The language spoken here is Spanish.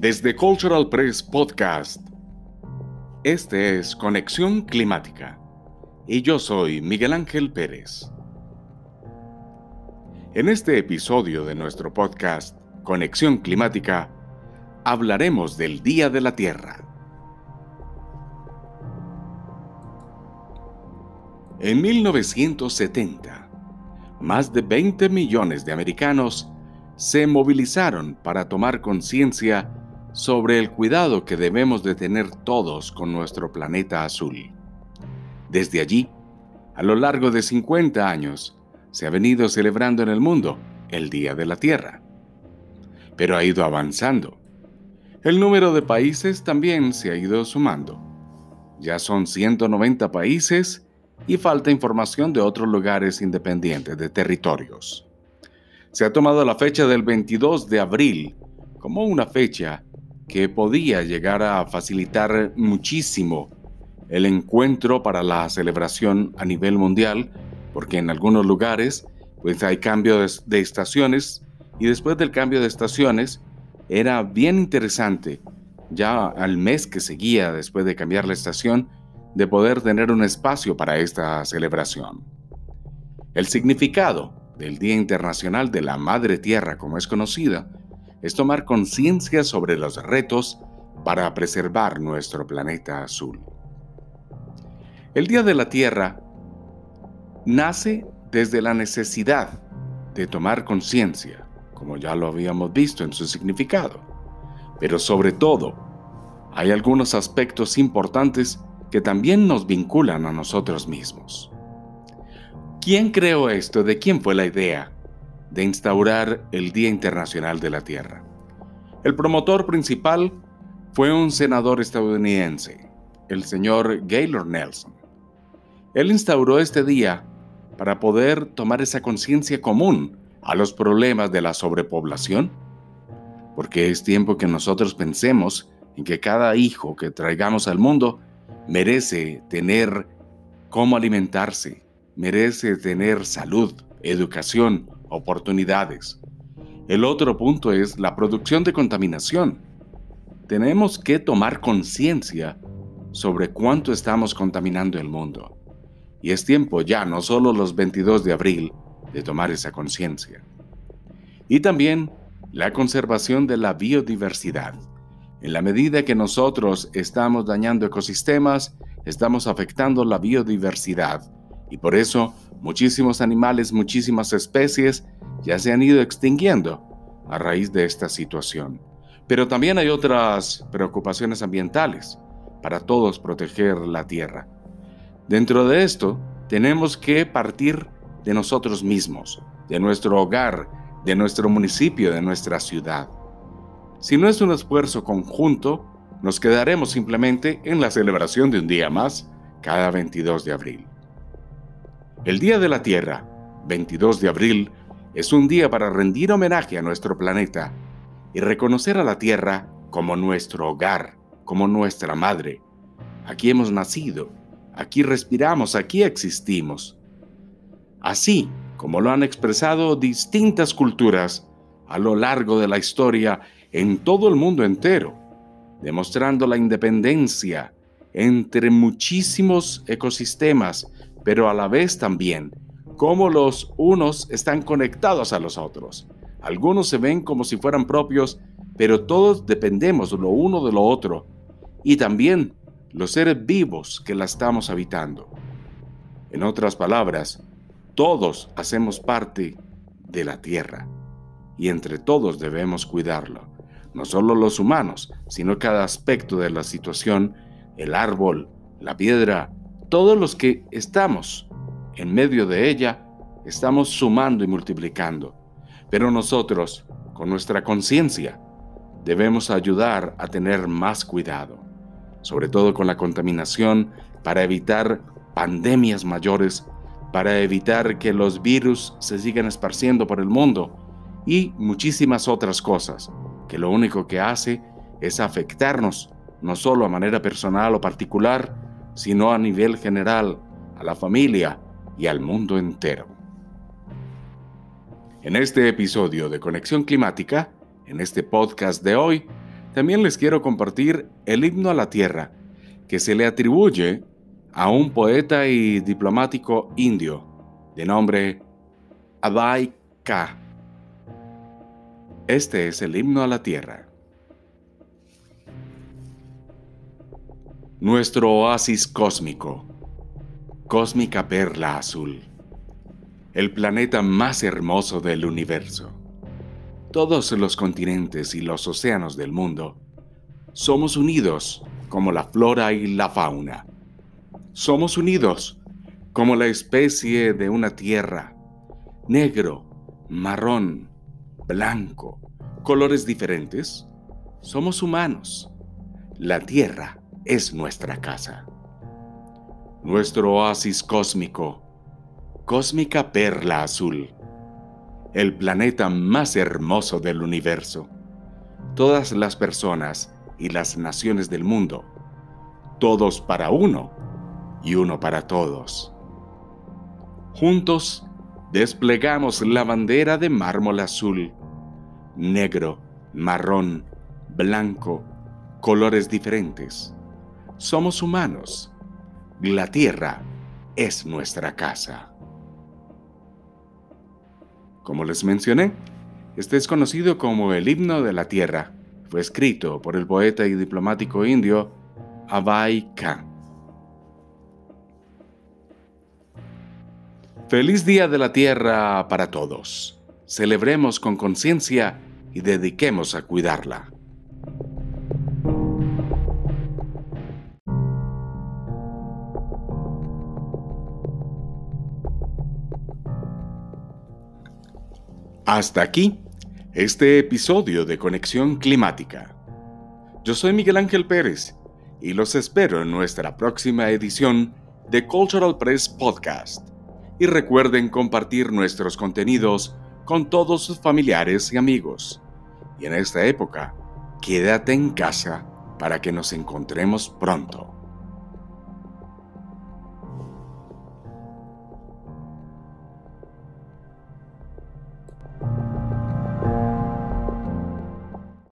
Desde Cultural Press Podcast. Este es Conexión Climática y yo soy Miguel Ángel Pérez. En este episodio de nuestro podcast Conexión Climática hablaremos del Día de la Tierra. En 1970, más de 20 millones de americanos se movilizaron para tomar conciencia sobre el cuidado que debemos de tener todos con nuestro planeta azul. Desde allí, a lo largo de 50 años, se ha venido celebrando en el mundo el Día de la Tierra. Pero ha ido avanzando. El número de países también se ha ido sumando. Ya son 190 países y falta información de otros lugares independientes de territorios. Se ha tomado la fecha del 22 de abril como una fecha que podía llegar a facilitar muchísimo el encuentro para la celebración a nivel mundial, porque en algunos lugares pues hay cambio de, estaciones y después del cambio de estaciones era bien interesante ya al mes que seguía después de cambiar la estación de poder tener un espacio para esta celebración. El significado del Día Internacional de la Madre Tierra como es conocida es tomar conciencia sobre los retos para preservar nuestro planeta azul. El Día de la Tierra nace desde la necesidad de tomar conciencia, como ya lo habíamos visto en su significado. Pero sobre todo, hay algunos aspectos importantes que también nos vinculan a nosotros mismos. ¿Quién creó esto? ¿De quién fue la idea? De instaurar el Día Internacional de la Tierra. El promotor principal fue un senador estadounidense, el señor Gaylord Nelson. Él instauró este día para poder tomar esa conciencia común a los problemas de la sobrepoblación, porque es tiempo que nosotros pensemos en que cada hijo que traigamos al mundo merece tener cómo alimentarse, merece tener salud, educación, oportunidades. El otro punto es la producción de contaminación. Tenemos que tomar conciencia sobre cuánto estamos contaminando el mundo. Y es tiempo ya, no solo los 22 de abril, de tomar esa conciencia. Y también la conservación de la biodiversidad. En la medida que nosotros estamos dañando ecosistemas, estamos afectando la biodiversidad. Y por eso muchísimos animales, muchísimas especies ya se han ido extinguiendo a raíz de esta situación. Pero también hay otras preocupaciones ambientales para todos proteger la tierra. Dentro de esto, tenemos que partir de nosotros mismos, de nuestro hogar, de nuestro municipio, de nuestra ciudad. Si no es un esfuerzo conjunto, nos quedaremos simplemente en la celebración de un día más cada 22 de abril. El Día de la Tierra, 22 de abril, es un día para rendir homenaje a nuestro planeta y reconocer a la Tierra como nuestro hogar, como nuestra madre. Aquí hemos nacido, aquí respiramos, aquí existimos. Así como lo han expresado distintas culturas a lo largo de la historia en todo el mundo entero, demostrando la independencia entre muchísimos ecosistemas pero a la vez también cómo los unos están conectados a los otros. Algunos se ven como si fueran propios, pero todos dependemos lo uno de lo otro. Y también los seres vivos que la estamos habitando. En otras palabras, todos hacemos parte de la tierra y entre todos debemos cuidarlo. No solo los humanos, sino cada aspecto de la situación, el árbol, la piedra, todos los que estamos en medio de ella, estamos sumando y multiplicando. Pero nosotros, con nuestra conciencia, debemos ayudar a tener más cuidado, sobre todo con la contaminación, para evitar pandemias mayores, para evitar que los virus se sigan esparciendo por el mundo y muchísimas otras cosas, que lo único que hace es afectarnos, no solo a manera personal o particular, sino a nivel general, a la familia y al mundo entero. En este episodio de Conexión Climática, en este podcast de hoy, también les quiero compartir el himno a la tierra, que se le atribuye a un poeta y diplomático indio de nombre Abai Ka. Este es el himno a la tierra. Nuestro oasis cósmico, cósmica perla azul, el planeta más hermoso del universo. Todos los continentes y los océanos del mundo somos unidos como la flora y la fauna. Somos unidos como la especie de una tierra, negro, marrón, blanco, colores diferentes. Somos humanos. La tierra es nuestra casa. Nuestro oasis cósmico, cósmica perla azul, el planeta más hermoso del universo. Todas las personas y las naciones del mundo, todos para uno y uno para todos. Juntos desplegamos la bandera de mármol azul, negro, marrón, blanco, colores diferentes. Somos humanos. La tierra es nuestra casa. Como les mencioné, este es conocido como el himno de la tierra fue escrito por el poeta y diplomático indio Abai Khan. Feliz Día de la Tierra para todos. Celebremos con conciencia y dediquemos a cuidarla. Hasta aquí este episodio de Conexión Climática. Yo soy Miguel Ángel Pérez y los espero en nuestra próxima edición de Cultural Press Podcast. Y recuerden compartir nuestros contenidos con todos sus familiares y amigos. Y en esta época, quédate en casa para que nos encontremos pronto.